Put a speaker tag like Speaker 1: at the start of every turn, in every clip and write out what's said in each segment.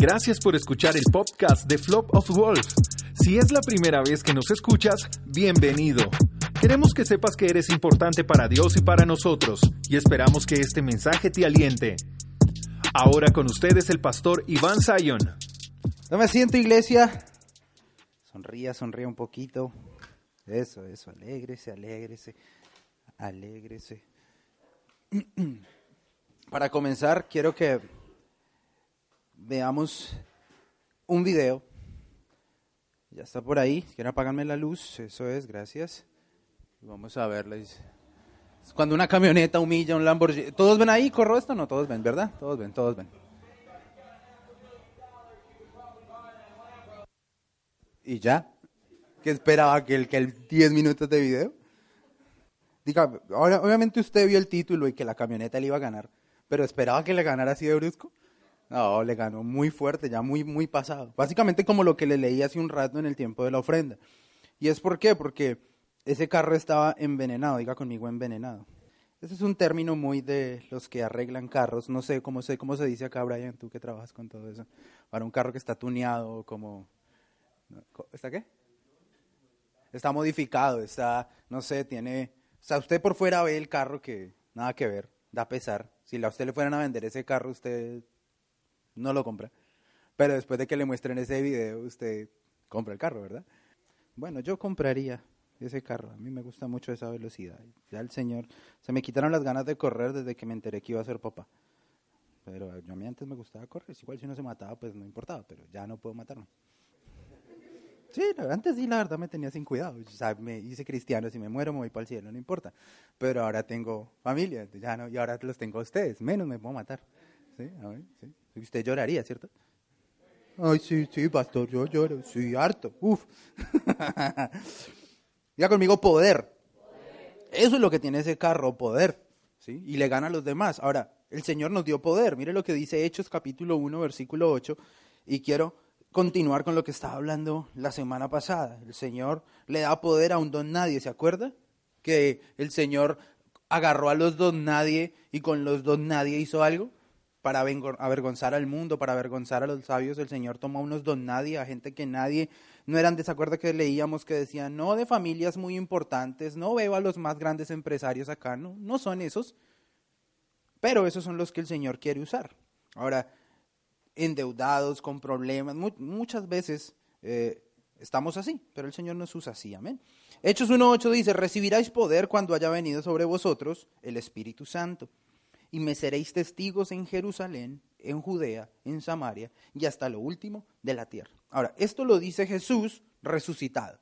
Speaker 1: Gracias por escuchar el podcast de Flop of Wolf. Si es la primera vez que nos escuchas, bienvenido. Queremos que sepas que eres importante para Dios y para nosotros, y esperamos que este mensaje te aliente. Ahora con ustedes el pastor Iván.
Speaker 2: No me siento, iglesia. Sonría, sonría un poquito. Eso, eso, alégrese, alégrese, alégrese. Para comenzar, quiero que veamos un video. Ya está por ahí. Quieren apagarme la luz. Eso es, gracias. Vamos a verles. Cuando una camioneta humilla un Lamborghini. ¿Todos ven ahí? ¿Corro esto? No, todos ven, ¿verdad? Todos ven, todos ven. ¿Y ya? ¿Qué esperaba? ¿Que el, que el 10 minutos de video? Diga, ahora, obviamente usted vio el título y que la camioneta le iba a ganar, pero esperaba que le ganara así de brusco. No, le ganó muy fuerte, ya muy, muy pasado. Básicamente como lo que le leí hace un rato en el tiempo de la ofrenda. ¿Y es por qué? Porque ese carro estaba envenenado, diga conmigo envenenado. Ese es un término muy de los que arreglan carros. No sé cómo, sé, cómo se dice acá, Brian, tú que trabajas con todo eso. Para un carro que está tuneado, como... ¿Está qué? Está modificado, está, no sé, tiene... O sea, usted por fuera ve el carro que nada que ver, da pesar. Si a usted le fueran a vender ese carro, usted no lo compra. Pero después de que le muestren ese video, usted compra el carro, ¿verdad? Bueno, yo compraría ese carro. A mí me gusta mucho esa velocidad. Ya el señor, se me quitaron las ganas de correr desde que me enteré que iba a ser papá. Pero a mí antes me gustaba correr. Igual si no se mataba, pues no importaba, pero ya no puedo matarme. Sí, antes sí, la verdad me tenía sin cuidado. O sea, me hice cristiano, si me muero me voy para el cielo, no importa. Pero ahora tengo familia, ya no, y ahora los tengo a ustedes, menos me puedo matar. ¿Sí? Sí. Usted lloraría, ¿cierto? Ay, sí, sí, pastor, yo lloro, sí, harto, uf. Diga conmigo poder. Eso es lo que tiene ese carro, poder. ¿sí? Y le gana a los demás. Ahora, el Señor nos dio poder. Mire lo que dice Hechos capítulo 1, versículo 8. Y quiero continuar con lo que estaba hablando la semana pasada. El Señor le da poder a un don nadie, ¿se acuerda? Que el Señor agarró a los don nadie y con los don nadie hizo algo para avergonzar al mundo, para avergonzar a los sabios, el Señor tomó unos don nadie, a gente que nadie, no eran de acuerdo que leíamos que decían, no de familias muy importantes, no veo a los más grandes empresarios acá, no, no son esos, pero esos son los que el Señor quiere usar. Ahora, endeudados, con problemas, muchas veces eh, estamos así, pero el Señor nos usa así, amén. Hechos 1.8 dice, recibiráis poder cuando haya venido sobre vosotros el Espíritu Santo y me seréis testigos en Jerusalén, en Judea, en Samaria y hasta lo último de la tierra. Ahora, esto lo dice Jesús resucitado.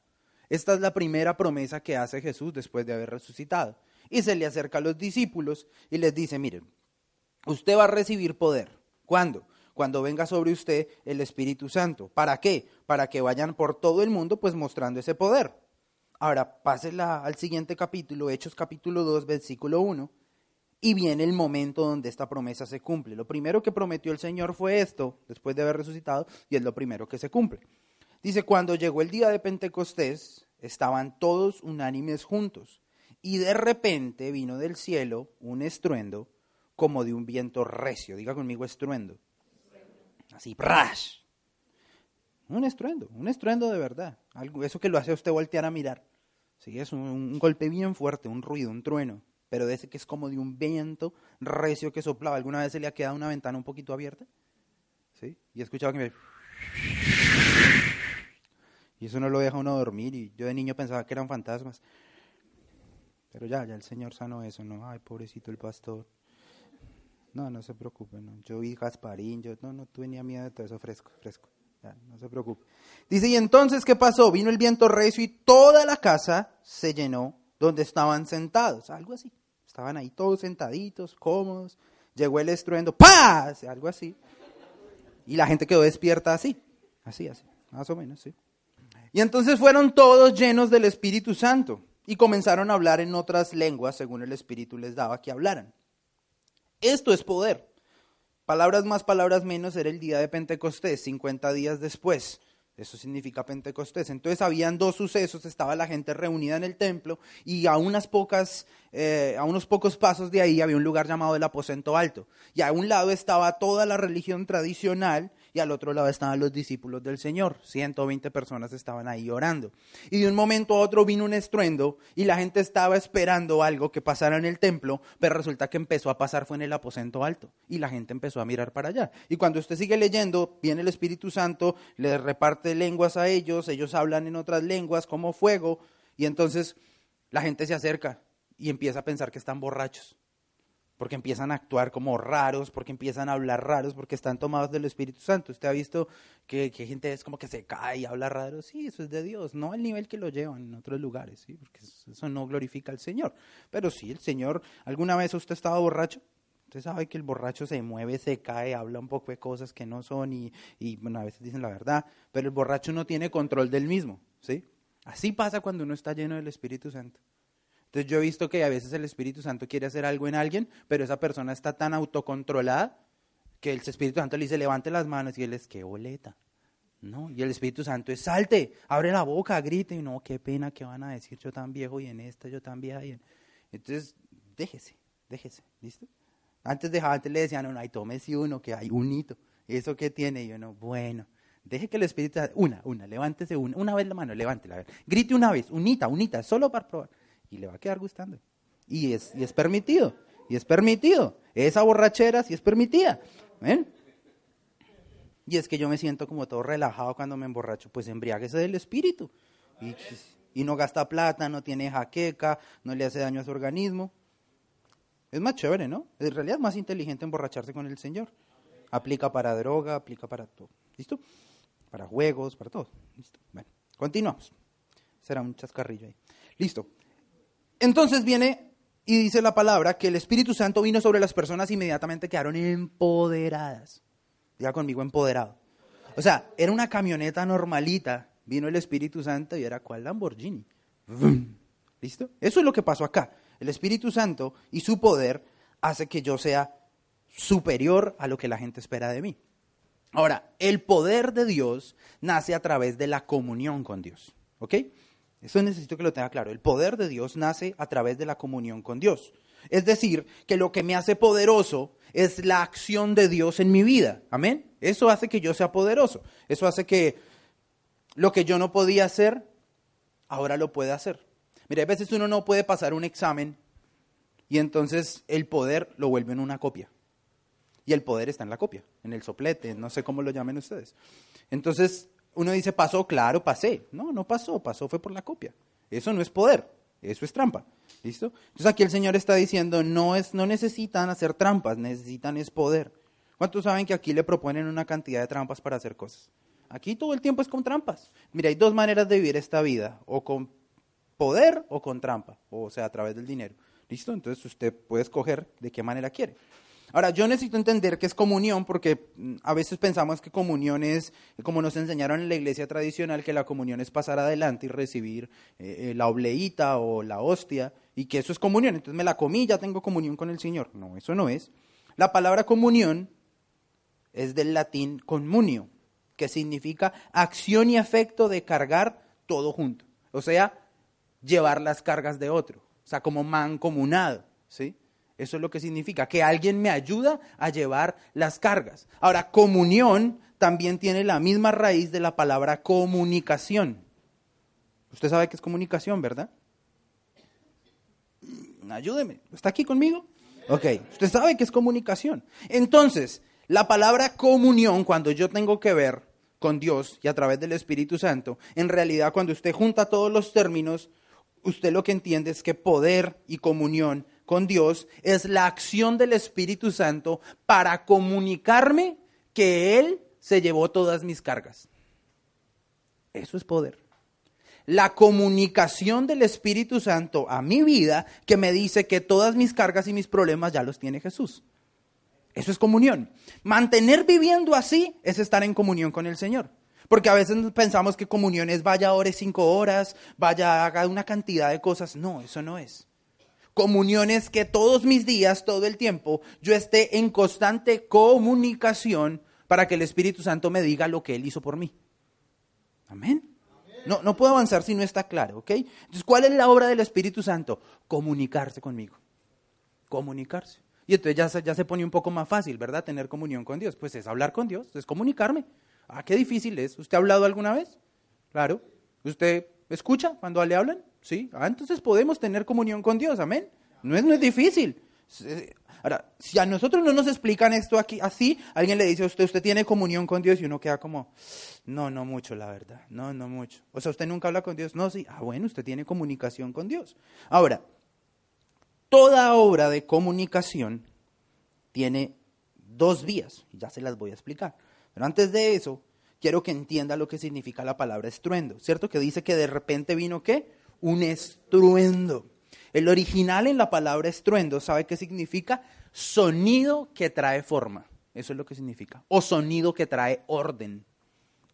Speaker 2: Esta es la primera promesa que hace Jesús después de haber resucitado. Y se le acerca a los discípulos y les dice, miren, usted va a recibir poder. ¿Cuándo? Cuando venga sobre usted el Espíritu Santo. ¿Para qué? Para que vayan por todo el mundo pues mostrando ese poder. Ahora, pásela al siguiente capítulo, Hechos capítulo 2, versículo 1 y viene el momento donde esta promesa se cumple. Lo primero que prometió el Señor fue esto, después de haber resucitado, y es lo primero que se cumple. Dice, cuando llegó el día de Pentecostés, estaban todos unánimes juntos, y de repente vino del cielo un estruendo como de un viento recio. Diga conmigo estruendo. Así, ¡prash! Un estruendo, un estruendo de verdad. Algo, eso que lo hace usted voltear a mirar. Sí, es un golpe bien fuerte, un ruido, un trueno pero de ese que es como de un viento recio que soplaba. ¿Alguna vez se le ha quedado una ventana un poquito abierta? ¿Sí? Y he escuchado que me... Y eso no lo deja uno dormir y yo de niño pensaba que eran fantasmas. Pero ya, ya el Señor sanó eso, ¿no? Ay, pobrecito el pastor. No, no se preocupe, no. Yo vi Gasparín, yo no, no tenía miedo de todo eso fresco, fresco. No se preocupe. Dice, y entonces, ¿qué pasó? Vino el viento recio y toda la casa se llenó donde estaban sentados, algo así. Estaban ahí todos sentaditos, cómodos. Llegó el estruendo, ¡paz! Algo así. Y la gente quedó despierta así, así, así, más o menos, sí. Y entonces fueron todos llenos del Espíritu Santo y comenzaron a hablar en otras lenguas según el Espíritu les daba que hablaran. Esto es poder. Palabras más, palabras menos era el día de Pentecostés, 50 días después. Eso significa Pentecostés. Entonces habían dos sucesos, estaba la gente reunida en el templo y a unas pocas, eh, a unos pocos pasos de ahí había un lugar llamado el aposento alto. Y a un lado estaba toda la religión tradicional y al otro lado estaban los discípulos del Señor. 120 personas estaban ahí orando. Y de un momento a otro vino un estruendo y la gente estaba esperando algo que pasara en el templo, pero resulta que empezó a pasar fue en el aposento alto y la gente empezó a mirar para allá. Y cuando usted sigue leyendo, viene el Espíritu Santo, le reparte lenguas a ellos, ellos hablan en otras lenguas como fuego y entonces la gente se acerca y empieza a pensar que están borrachos porque empiezan a actuar como raros, porque empiezan a hablar raros, porque están tomados del Espíritu Santo. Usted ha visto que, gente es como que se cae y habla raro. Sí, eso es de Dios, no al nivel que lo llevan en otros lugares, ¿sí? porque eso no glorifica al Señor. Pero sí, el Señor, ¿alguna vez usted estaba borracho? Usted sabe que el borracho se mueve, se cae, habla un poco de cosas que no son y, y bueno, a veces dicen la verdad, pero el borracho no tiene control del mismo, ¿sí? Así pasa cuando uno está lleno del Espíritu Santo. Entonces yo he visto que a veces el Espíritu Santo quiere hacer algo en alguien, pero esa persona está tan autocontrolada que el Espíritu Santo le dice levante las manos y él es que boleta. No, y el Espíritu Santo es salte, abre la boca, grite, y no, qué pena que van a decir yo tan viejo y en esta yo tan vieja. Y Entonces, déjese, déjese, ¿listo? Antes, de, antes le decían, no, ay, tómese uno, que hay un hito. ¿Eso que tiene? Y uno, bueno, deje que el Espíritu una, una, levántese una, una vez la mano, levántela, grite una vez, unita, unita, solo para probar y le va a quedar gustando. Y es, y es permitido, y es permitido. Esa borrachera sí es permitida. ¿Ven? Y es que yo me siento como todo relajado cuando me emborracho, pues embriáguese del espíritu. Y, y no gasta plata, no tiene jaqueca, no le hace daño a su organismo. Es más chévere, ¿no? En realidad es más inteligente emborracharse con el Señor. Aplica para droga, aplica para todo. ¿Listo? Para juegos, para todo. ¿Listo? Bueno, continuamos. Será un chascarrillo ahí. Listo. Entonces viene y dice la palabra que el Espíritu Santo vino sobre las personas y inmediatamente quedaron empoderadas. Diga conmigo, empoderado. O sea, era una camioneta normalita, vino el Espíritu Santo y era cual Lamborghini. ¿Listo? Eso es lo que pasó acá. El Espíritu Santo y su poder hace que yo sea superior a lo que la gente espera de mí. Ahora, el poder de Dios nace a través de la comunión con Dios. ¿Ok? Eso necesito que lo tenga claro. El poder de Dios nace a través de la comunión con Dios. Es decir, que lo que me hace poderoso es la acción de Dios en mi vida. Amén. Eso hace que yo sea poderoso. Eso hace que lo que yo no podía hacer, ahora lo puede hacer. Mira, a veces uno no puede pasar un examen y entonces el poder lo vuelve en una copia. Y el poder está en la copia, en el soplete, no sé cómo lo llamen ustedes. Entonces, uno dice, pasó, claro, pasé. No, no pasó, pasó fue por la copia. Eso no es poder, eso es trampa. ¿Listo? Entonces aquí el Señor está diciendo, no, es, no necesitan hacer trampas, necesitan es poder. ¿Cuántos saben que aquí le proponen una cantidad de trampas para hacer cosas? Aquí todo el tiempo es con trampas. Mira, hay dos maneras de vivir esta vida, o con poder o con trampa, o sea, a través del dinero. ¿Listo? Entonces usted puede escoger de qué manera quiere. Ahora, yo necesito entender qué es comunión porque mm, a veces pensamos que comunión es, como nos enseñaron en la iglesia tradicional, que la comunión es pasar adelante y recibir eh, eh, la obleíta o la hostia y que eso es comunión. Entonces me la comí, ya tengo comunión con el Señor. No, eso no es. La palabra comunión es del latín comunio, que significa acción y efecto de cargar todo junto. O sea, llevar las cargas de otro. O sea, como mancomunado, ¿sí? Eso es lo que significa, que alguien me ayuda a llevar las cargas. Ahora, comunión también tiene la misma raíz de la palabra comunicación. Usted sabe qué es comunicación, ¿verdad? Mm, ayúdeme. ¿Está aquí conmigo? Ok, usted sabe qué es comunicación. Entonces, la palabra comunión, cuando yo tengo que ver con Dios y a través del Espíritu Santo, en realidad cuando usted junta todos los términos, usted lo que entiende es que poder y comunión con Dios es la acción del Espíritu Santo para comunicarme que Él se llevó todas mis cargas. Eso es poder. La comunicación del Espíritu Santo a mi vida que me dice que todas mis cargas y mis problemas ya los tiene Jesús. Eso es comunión. Mantener viviendo así es estar en comunión con el Señor. Porque a veces pensamos que comunión es vaya ore cinco horas, vaya haga una cantidad de cosas. No, eso no es. Comunión es que todos mis días, todo el tiempo, yo esté en constante comunicación para que el Espíritu Santo me diga lo que Él hizo por mí. Amén. No, no puedo avanzar si no está claro, ¿ok? Entonces, ¿cuál es la obra del Espíritu Santo? Comunicarse conmigo. Comunicarse. Y entonces ya ya se pone un poco más fácil, ¿verdad? Tener comunión con Dios. Pues es hablar con Dios, es comunicarme. Ah, qué difícil es. ¿Usted ha hablado alguna vez? Claro. ¿Usted escucha cuando le hablan? Sí. Ah, entonces podemos tener comunión con Dios, amén. No es, no es difícil. Ahora, si a nosotros no nos explican esto aquí así, alguien le dice a usted, usted tiene comunión con Dios y uno queda como, no, no mucho, la verdad, no, no mucho. O sea, usted nunca habla con Dios, no, sí, ah, bueno, usted tiene comunicación con Dios. Ahora, toda obra de comunicación tiene dos vías, ya se las voy a explicar. Pero antes de eso, quiero que entienda lo que significa la palabra estruendo, ¿cierto? Que dice que de repente vino qué? Un estruendo. El original en la palabra estruendo, ¿sabe qué significa? Sonido que trae forma. Eso es lo que significa. O sonido que trae orden.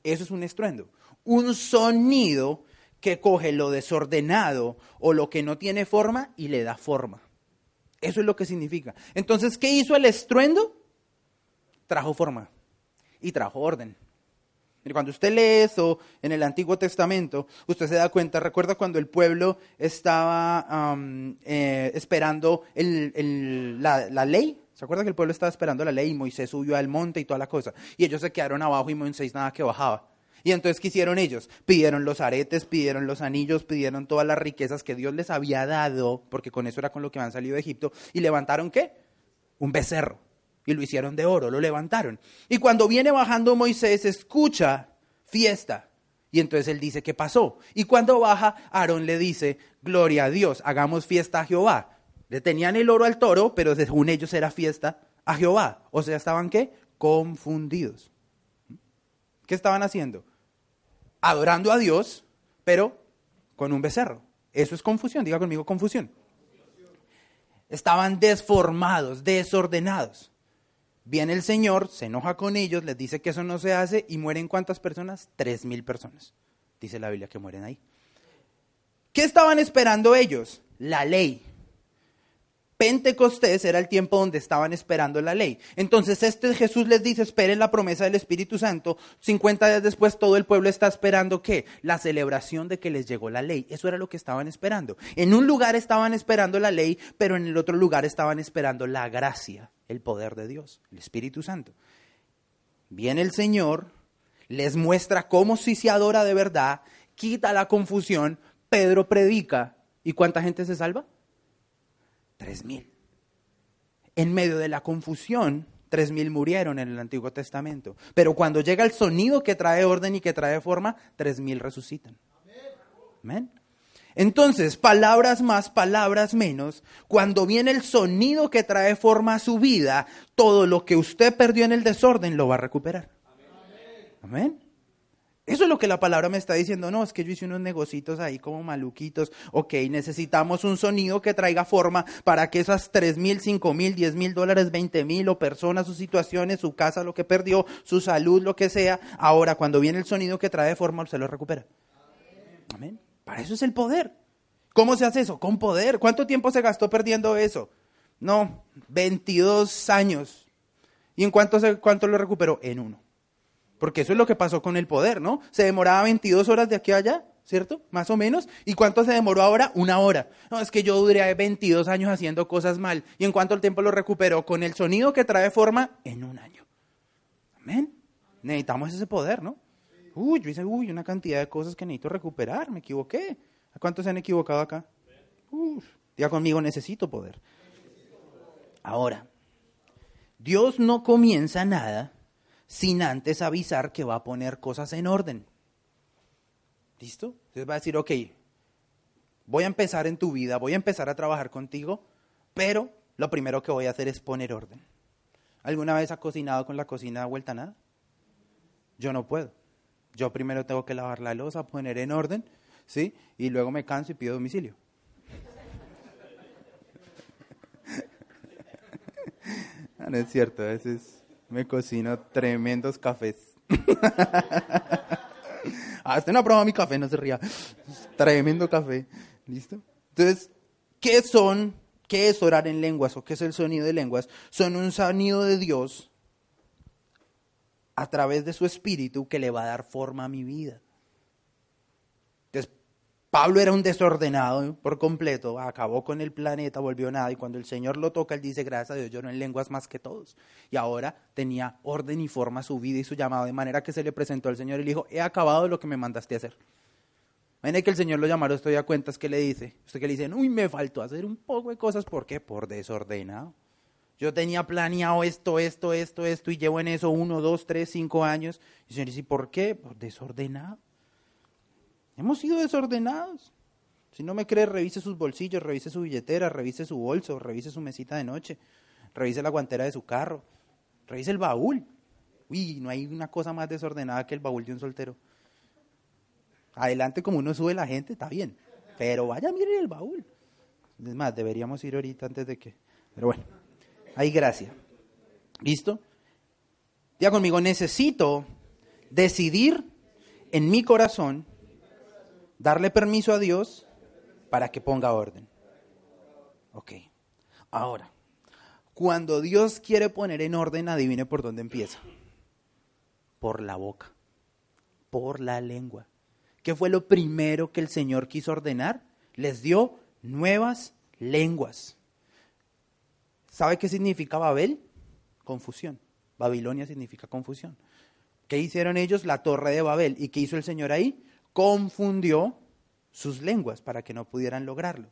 Speaker 2: Eso es un estruendo. Un sonido que coge lo desordenado o lo que no tiene forma y le da forma. Eso es lo que significa. Entonces, ¿qué hizo el estruendo? Trajo forma y trajo orden. Cuando usted lee eso en el Antiguo Testamento, usted se da cuenta, recuerda cuando el pueblo estaba eh, esperando la, la, ley, ¿se acuerda que el pueblo estaba esperando la ley y Moisés subió al monte y toda la cosa? Y ellos se quedaron abajo y Moisés nada que bajaba. Y entonces, ¿qué hicieron ellos? Pidieron los aretes, pidieron los anillos, pidieron todas las riquezas que Dios les había dado, porque con eso era con lo que habían salido de Egipto, y levantaron qué? Un becerro y lo hicieron de oro, lo levantaron. Y cuando viene bajando Moisés, escucha fiesta. Y entonces él dice, ¿qué pasó? Y cuando baja, Aarón le dice, gloria a Dios, hagamos fiesta a Jehová. Le tenían el oro al toro, pero según ellos era fiesta a Jehová. O sea, estaban qué? Confundidos. ¿Qué estaban haciendo? Adorando a Dios, pero con un becerro. Eso es confusión, diga conmigo confusión. Estaban desformados, desordenados. Viene el Señor, se enoja con ellos, les dice que eso no se hace y mueren cuántas personas? Tres mil personas. Dice la Biblia que mueren ahí. ¿Qué estaban esperando ellos? La ley. Pentecostés era el tiempo donde estaban esperando la ley. Entonces este Jesús les dice, esperen la promesa del Espíritu Santo. 50 días después todo el pueblo está esperando qué? La celebración de que les llegó la ley. Eso era lo que estaban esperando. En un lugar estaban esperando la ley, pero en el otro lugar estaban esperando la gracia, el poder de Dios, el Espíritu Santo. Viene el Señor, les muestra cómo si se adora de verdad, quita la confusión, Pedro predica. ¿Y cuánta gente se salva? Tres mil. En medio de la confusión, tres mil murieron en el Antiguo Testamento. Pero cuando llega el sonido que trae orden y que trae forma, tres mil resucitan. Amén. Entonces, palabras más, palabras menos, cuando viene el sonido que trae forma a su vida, todo lo que usted perdió en el desorden lo va a recuperar. Amén. Eso es lo que la palabra me está diciendo. No, es que yo hice unos negocitos ahí como maluquitos. Ok, necesitamos un sonido que traiga forma para que esas tres mil, cinco mil, diez mil dólares, veinte mil o personas, sus situaciones, su casa, lo que perdió, su salud, lo que sea. Ahora, cuando viene el sonido que trae forma, se lo recupera. Amén. Para eso es el poder. ¿Cómo se hace eso? Con poder. ¿Cuánto tiempo se gastó perdiendo eso? No, 22 años. ¿Y en cuánto, se, cuánto lo recuperó? En uno. Porque eso es lo que pasó con el poder, ¿no? Se demoraba 22 horas de aquí a allá, ¿cierto? Más o menos. ¿Y cuánto se demoró ahora? Una hora. No, es que yo duré 22 años haciendo cosas mal. ¿Y en cuánto el tiempo lo recuperó? Con el sonido que trae forma en un año. Amén. Necesitamos ese poder, ¿no? Uy, yo hice, uy, una cantidad de cosas que necesito recuperar, me equivoqué. ¿A cuántos se han equivocado acá? Uf, diga conmigo, necesito poder. Ahora, Dios no comienza nada sin antes avisar que va a poner cosas en orden. ¿Listo? Entonces va a decir, ok, voy a empezar en tu vida, voy a empezar a trabajar contigo, pero lo primero que voy a hacer es poner orden. ¿Alguna vez ha cocinado con la cocina vuelta nada? Yo no puedo. Yo primero tengo que lavar la losa, poner en orden, ¿sí? Y luego me canso y pido domicilio. no es cierto, a veces me cocino tremendos cafés. ah, usted no ha probado mi café, no se ría. Tremendo café. ¿Listo? Entonces, ¿qué son? ¿Qué es orar en lenguas o qué es el sonido de lenguas? Son un sonido de Dios a través de su espíritu que le va a dar forma a mi vida. Pablo era un desordenado por completo, acabó con el planeta, volvió nada, y cuando el Señor lo toca, él dice, gracias a Dios, yo no en lenguas más que todos. Y ahora tenía orden y forma su vida y su llamado, de manera que se le presentó al Señor y le dijo, he acabado lo que me mandaste a hacer. Imagínate que el Señor lo llamara, estoy a cuentas, ¿qué le dice? Usted que le dice, uy, me faltó hacer un poco de cosas, ¿por qué? Por desordenado. Yo tenía planeado esto, esto, esto, esto, y llevo en eso uno, dos, tres, cinco años. Y el Señor dice, ¿por qué? Por desordenado. Hemos sido desordenados. Si no me cree, revise sus bolsillos, revise su billetera, revise su bolso, revise su mesita de noche, revise la guantera de su carro, revise el baúl. Uy, no hay una cosa más desordenada que el baúl de un soltero. Adelante, como uno sube la gente, está bien. Pero vaya, mire el baúl. Es más, deberíamos ir ahorita antes de que. Pero bueno, hay gracia. ¿Listo? Ya conmigo, necesito decidir en mi corazón darle permiso a Dios para que ponga orden. Ok. Ahora, cuando Dios quiere poner en orden, adivine por dónde empieza. Por la boca, por la lengua. ¿Qué fue lo primero que el Señor quiso ordenar? Les dio nuevas lenguas. ¿Sabe qué significa Babel? Confusión. Babilonia significa confusión. ¿Qué hicieron ellos? La torre de Babel. ¿Y qué hizo el Señor ahí? Confundió sus lenguas para que no pudieran lograrlo.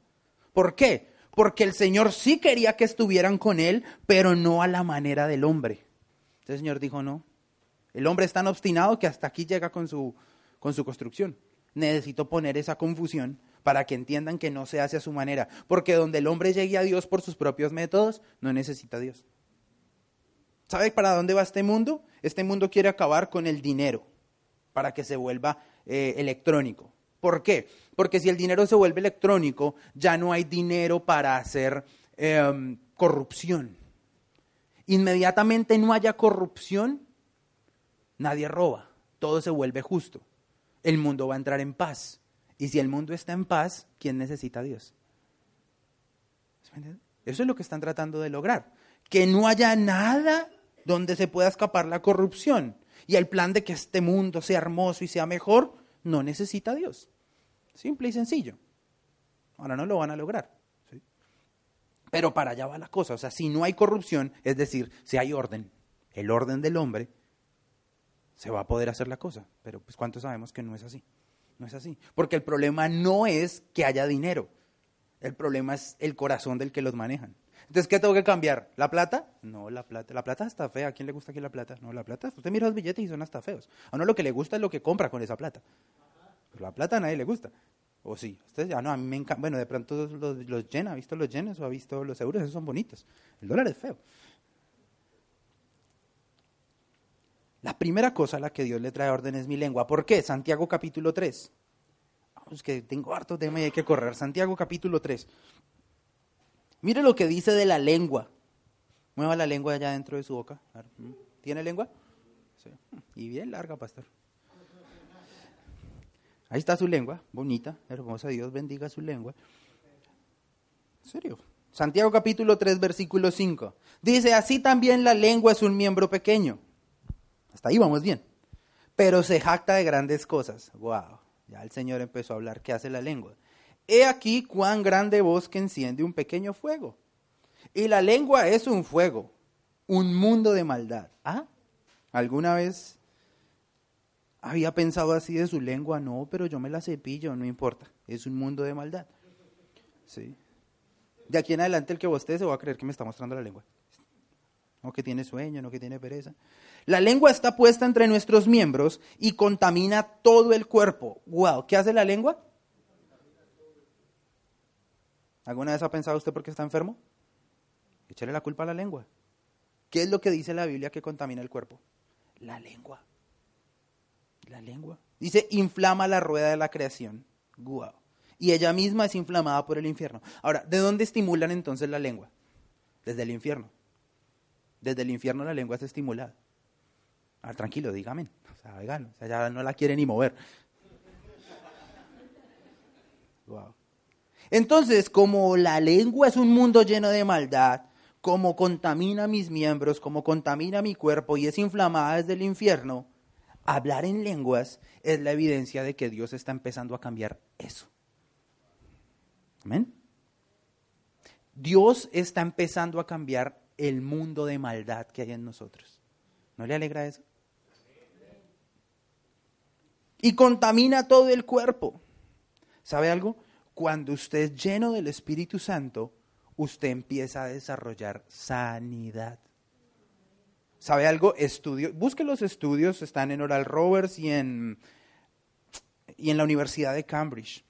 Speaker 2: ¿Por qué? Porque el Señor sí quería que estuvieran con Él, pero no a la manera del hombre. El Señor dijo, no, el hombre es tan obstinado que hasta aquí llega con su, con su construcción. Necesito poner esa confusión para que entiendan que no se hace a su manera. Porque donde el hombre llegue a Dios por sus propios métodos, no necesita a Dios. ¿Sabe para dónde va este mundo? Este mundo quiere acabar con el dinero para que se vuelva eh, electrónico. ¿Por qué? Porque si el dinero se vuelve electrónico, ya no hay dinero para hacer em, corrupción. Inmediatamente no haya corrupción, nadie roba, todo se vuelve justo. El mundo va a entrar en paz. Y si el mundo está en paz, ¿quién necesita a Dios? Eso es lo que están tratando de lograr. Que no haya nada donde se pueda escapar la corrupción. Y el plan de que este mundo sea hermoso y sea mejor no necesita a Dios. Simple y sencillo. Ahora no lo van a lograr. Pero para allá va la cosa. O sea, si no hay corrupción, es decir, si hay orden, el orden del hombre, se va a poder hacer la cosa. Pero pues ¿cuántos sabemos que no es así? No es así. Porque el problema no es que haya dinero. El problema es el corazón del que los manejan. Entonces, ¿qué tengo que cambiar? ¿La plata? No, la plata. La plata está fea. ¿A quién le gusta aquí la plata? No, la plata. Usted mira los billetes y son hasta feos. A uno lo que le gusta es lo que compra con esa plata. Pero la plata a nadie le gusta. O sí. Ustedes ya no, a mí me encanta. Bueno, de pronto los, los ¿ha visto los yenes o ha visto los euros? Esos son bonitos. El dólar es feo. La primera cosa a la que Dios le trae orden es mi lengua. ¿Por qué? Santiago capítulo 3. Vamos, que tengo harto tema y hay que correr. Santiago capítulo 3. Mire lo que dice de la lengua. Mueva la lengua allá dentro de su boca. ¿Tiene lengua? Sí. Y bien larga, pastor. Ahí está su lengua, bonita, hermosa. Dios bendiga su lengua. ¿En serio? Santiago capítulo 3, versículo 5. Dice, así también la lengua es un miembro pequeño. Hasta ahí vamos bien. Pero se jacta de grandes cosas. Wow. Ya el Señor empezó a hablar qué hace la lengua. He aquí cuán grande bosque enciende un pequeño fuego. Y la lengua es un fuego, un mundo de maldad. ¿Ah? ¿Alguna vez había pensado así de su lengua? No, pero yo me la cepillo, no importa. Es un mundo de maldad. Sí. De aquí en adelante el que usted se va a creer que me está mostrando la lengua. No que tiene sueño, no que tiene pereza. La lengua está puesta entre nuestros miembros y contamina todo el cuerpo. Wow, ¿qué hace la lengua? ¿Alguna vez ha pensado usted por qué está enfermo? Échale la culpa a la lengua. ¿Qué es lo que dice la Biblia que contamina el cuerpo? La lengua. La lengua. Dice, inflama la rueda de la creación. Guau. Y ella misma es inflamada por el infierno. Ahora, ¿de dónde estimulan entonces la lengua? Desde el infierno. Desde el infierno la lengua es estimulada. Ah, tranquilo, dígame. O sea, oigan, o sea, ya no la quiere ni mover. Wow. Entonces, como la lengua es un mundo lleno de maldad, como contamina mis miembros, como contamina mi cuerpo y es inflamada desde el infierno, hablar en lenguas es la evidencia de que Dios está empezando a cambiar eso. Amén. Dios está empezando a cambiar el mundo de maldad que hay en nosotros. ¿No le alegra eso? Y contamina todo el cuerpo. ¿Sabe algo? Cuando usted es lleno del Espíritu Santo, usted empieza a desarrollar sanidad. ¿Sabe algo? Estudio, busque los estudios, están en Oral Roberts y en, y en la Universidad de Cambridge.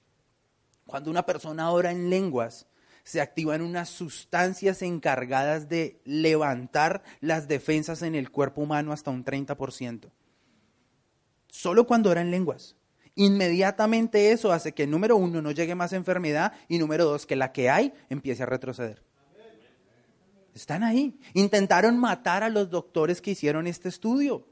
Speaker 2: Cuando una persona ora en lenguas, se activan unas sustancias encargadas de levantar las defensas en el cuerpo humano hasta un 30%. Solo cuando ora en lenguas. Inmediatamente eso hace que, número uno, no llegue más enfermedad y, número dos, que la que hay empiece a retroceder. Están ahí. Intentaron matar a los doctores que hicieron este estudio.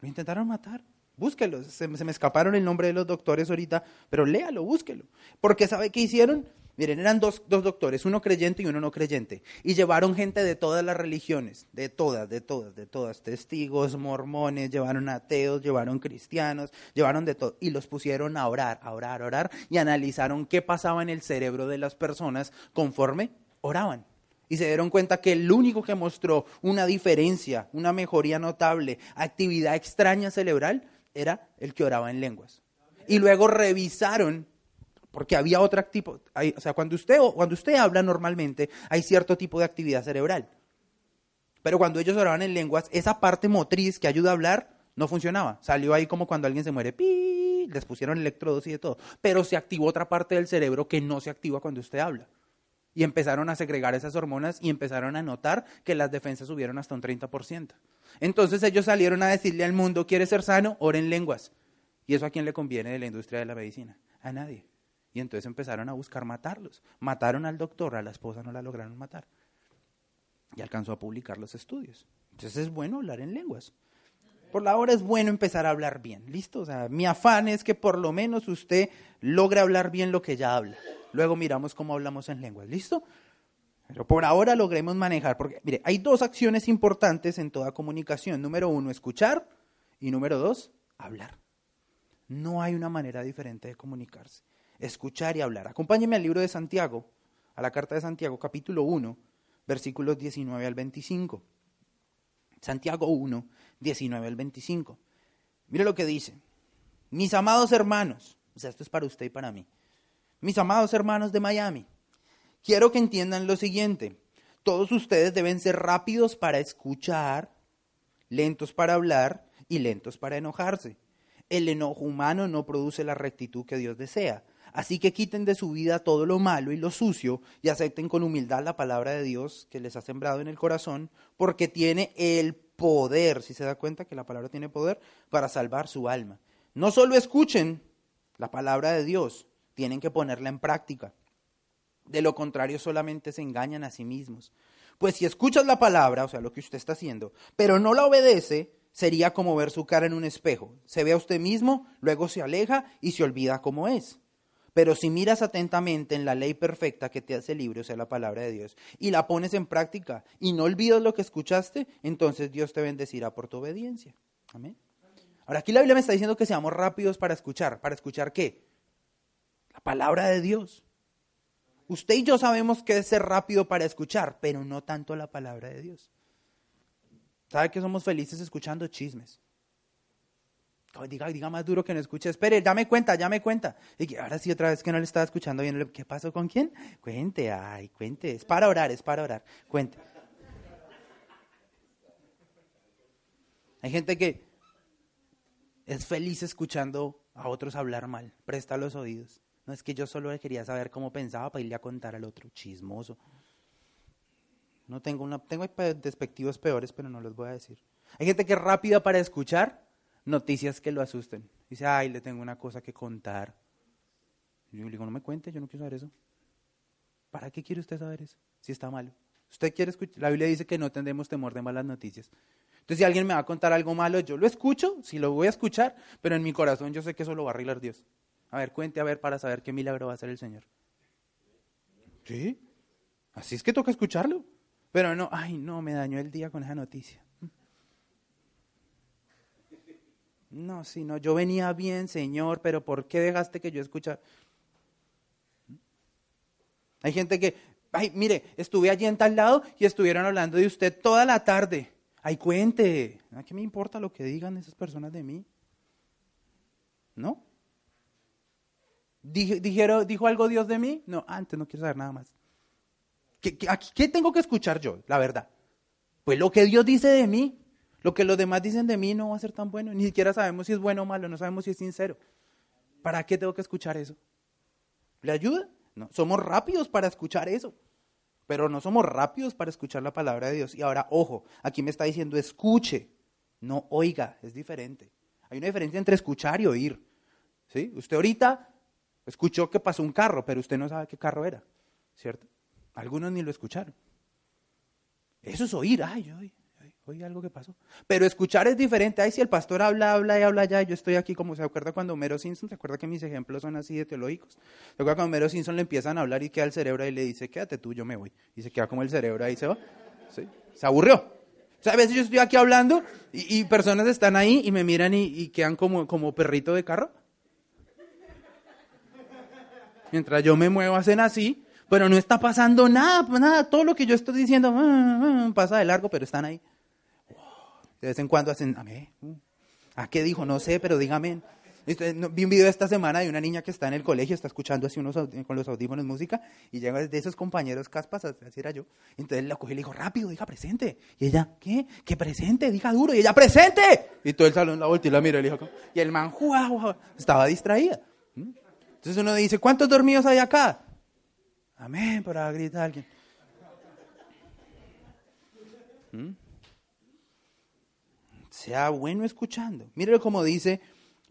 Speaker 2: Lo intentaron matar. Búsquelo. Se, me escaparon el nombre de los doctores ahorita, pero léalo, búsquelo. Porque ¿sabe qué hicieron? Miren, eran dos, dos, doctores, uno creyente y uno no creyente. Y llevaron gente de todas las religiones, de todas, de todas, de todas. Testigos, mormones, llevaron ateos, llevaron cristianos, llevaron de todo. Y los pusieron a orar, a orar, a orar. Y analizaron qué pasaba en el cerebro de las personas conforme oraban. Y se dieron cuenta que el único que mostró una diferencia, una mejoría notable, actividad extraña cerebral, era el que oraba en lenguas. Y luego revisaron porque había otro tipo, o sea, cuando usted, cuando usted habla normalmente, hay cierto tipo de actividad cerebral. Pero cuando ellos oraban en lenguas, esa parte motriz que ayuda a hablar no funcionaba. Salió ahí como cuando alguien se muere, ¡pi! les pusieron electrodos y de todo. Pero se activó otra parte del cerebro que no se activa cuando usted habla. Y empezaron a segregar esas hormonas y empezaron a notar que las defensas subieron hasta un 30%. Entonces ellos salieron a decirle al mundo, ¿quieres ser sano? Ora en lenguas. ¿Y eso a quién le conviene de la industria de la medicina? A nadie. Y entonces empezaron a buscar matarlos. Mataron al doctor, a la esposa no la lograron matar. Y alcanzó a publicar los estudios. Entonces es bueno hablar en lenguas. Por la hora es bueno empezar a hablar bien, ¿listo? O sea, mi afán es que por lo menos usted logre hablar bien lo que ya habla. Luego miramos cómo hablamos en lenguas, ¿listo? Pero por ahora logremos manejar, porque mire, hay dos acciones importantes en toda comunicación. Número uno, escuchar y número dos, hablar. No hay una manera diferente de comunicarse escuchar y hablar. Acompáñeme al libro de Santiago, a la carta de Santiago, capítulo 1, versículos 19 al 25. Santiago 1, 19 al 25. Mire lo que dice. Mis amados hermanos, o sea, esto es para usted y para mí. Mis amados hermanos de Miami, quiero que entiendan lo siguiente. Todos ustedes deben ser rápidos para escuchar, lentos para hablar y lentos para enojarse. El enojo humano no produce la rectitud que Dios desea. Así que quiten de su vida todo lo malo y lo sucio y acepten con humildad la palabra de Dios que les ha sembrado en el corazón, porque tiene el poder, si se da cuenta que la palabra tiene poder, para salvar su alma. No solo escuchen la palabra de Dios, tienen que ponerla en práctica. De lo contrario, solamente se engañan a sí mismos. Pues si escuchas la palabra, o sea, lo que usted está haciendo, pero no la obedece, sería como ver su cara en un espejo. Se ve a usted mismo, luego se aleja y se olvida cómo es. Pero si miras atentamente en la ley perfecta que te hace libre, o sea, la palabra de Dios, y la pones en práctica y no olvidas lo que escuchaste, entonces Dios te bendecirá por tu obediencia. Amén. Ahora aquí la Biblia me está diciendo que seamos rápidos para escuchar. ¿Para escuchar qué? La palabra de Dios. Usted y yo sabemos que es ser rápido para escuchar, pero no tanto la palabra de Dios. ¿Sabe que somos felices escuchando chismes? Diga, diga más duro que no escuche. Espere, dame cuenta, ya me cuenta. Y ahora sí, otra vez que no le estaba escuchando bien. ¿Qué pasó con quién? Cuente, ay, cuente. Es para orar, es para orar. Cuente. Hay gente que es feliz escuchando a otros hablar mal. Presta los oídos. No es que yo solo quería saber cómo pensaba para irle a contar al otro. Chismoso. No tengo una, tengo despectivos peores, pero no los voy a decir. Hay gente que es rápida para escuchar noticias que lo asusten. Dice, ay, le tengo una cosa que contar. Yo le digo, no me cuente, yo no quiero saber eso. ¿Para qué quiere usted saber eso? Si está malo. Usted quiere escuchar, la Biblia dice que no tendremos temor de malas noticias. Entonces, si alguien me va a contar algo malo, yo lo escucho, si lo voy a escuchar, pero en mi corazón yo sé que eso lo va a arreglar Dios. A ver, cuente a ver para saber qué milagro va a hacer el Señor. ¿Sí? Así es que toca escucharlo. Pero no, ay, no, me dañó el día con esa noticia. No, si no, yo venía bien, Señor, pero ¿por qué dejaste que yo escuchara? Hay gente que, ay, mire, estuve allí en tal lado y estuvieron hablando de usted toda la tarde. Ay, cuente. ¿A qué me importa lo que digan esas personas de mí? ¿No? ¿Dijeron, ¿Dijo algo Dios de mí? No, antes no quiero saber nada más. ¿Qué, qué, tengo que escuchar yo, la verdad? Pues lo que Dios dice de mí. Lo que los demás dicen de mí no va a ser tan bueno. Ni siquiera sabemos si es bueno o malo, no sabemos si es sincero. ¿Para qué tengo que escuchar eso? ¿Le ayuda? No, somos rápidos para escuchar eso. Pero no somos rápidos para escuchar la palabra de Dios. Y ahora, ojo, aquí me está diciendo escuche, no oiga, es diferente. Hay una diferencia entre escuchar y oír. ¿Sí? Usted ahorita escuchó que pasó un carro, pero usted no sabe qué carro era, ¿cierto? Algunos ni lo escucharon. Eso es oír, ay, oí, oí algo que pasó. Pero escuchar es diferente. Ay, si el pastor habla, habla y habla ya, yo estoy aquí como se acuerda cuando Homero Simpson, ¿se acuerda que mis ejemplos son así de teológicos? ¿Se acuerda cuando Homero Simpson le empiezan a hablar y queda el cerebro y le dice, quédate tú, yo me voy? Y se queda como el cerebro ahí se va. ¿Sí? Se aburrió. O sea, a veces yo estoy aquí hablando y, personas están ahí y me miran y, quedan como, como perrito de carro. Mientras yo me muevo, hacen así pero no está pasando nada, nada, todo lo que yo estoy diciendo ah, ah, pasa de largo, pero están ahí. De vez en cuando hacen, amén. ¿A qué dijo? No sé, pero dígame. Vi un video esta semana de una niña que está en el colegio, está escuchando así unos con los audífonos música, y llega de esos compañeros caspas, así era yo. Entonces la cogí y le dijo, rápido, diga presente. Y ella, ¿qué? ¿Qué presente? Diga duro. Y ella, presente. Y todo el salón la volteó y la miró y le dijo, y el man, estaba distraída. ¿Mm? Entonces uno dice, ¿cuántos dormidos hay acá? Amén, para gritar alguien. ¿Mm? Sea bueno escuchando. Mire cómo dice,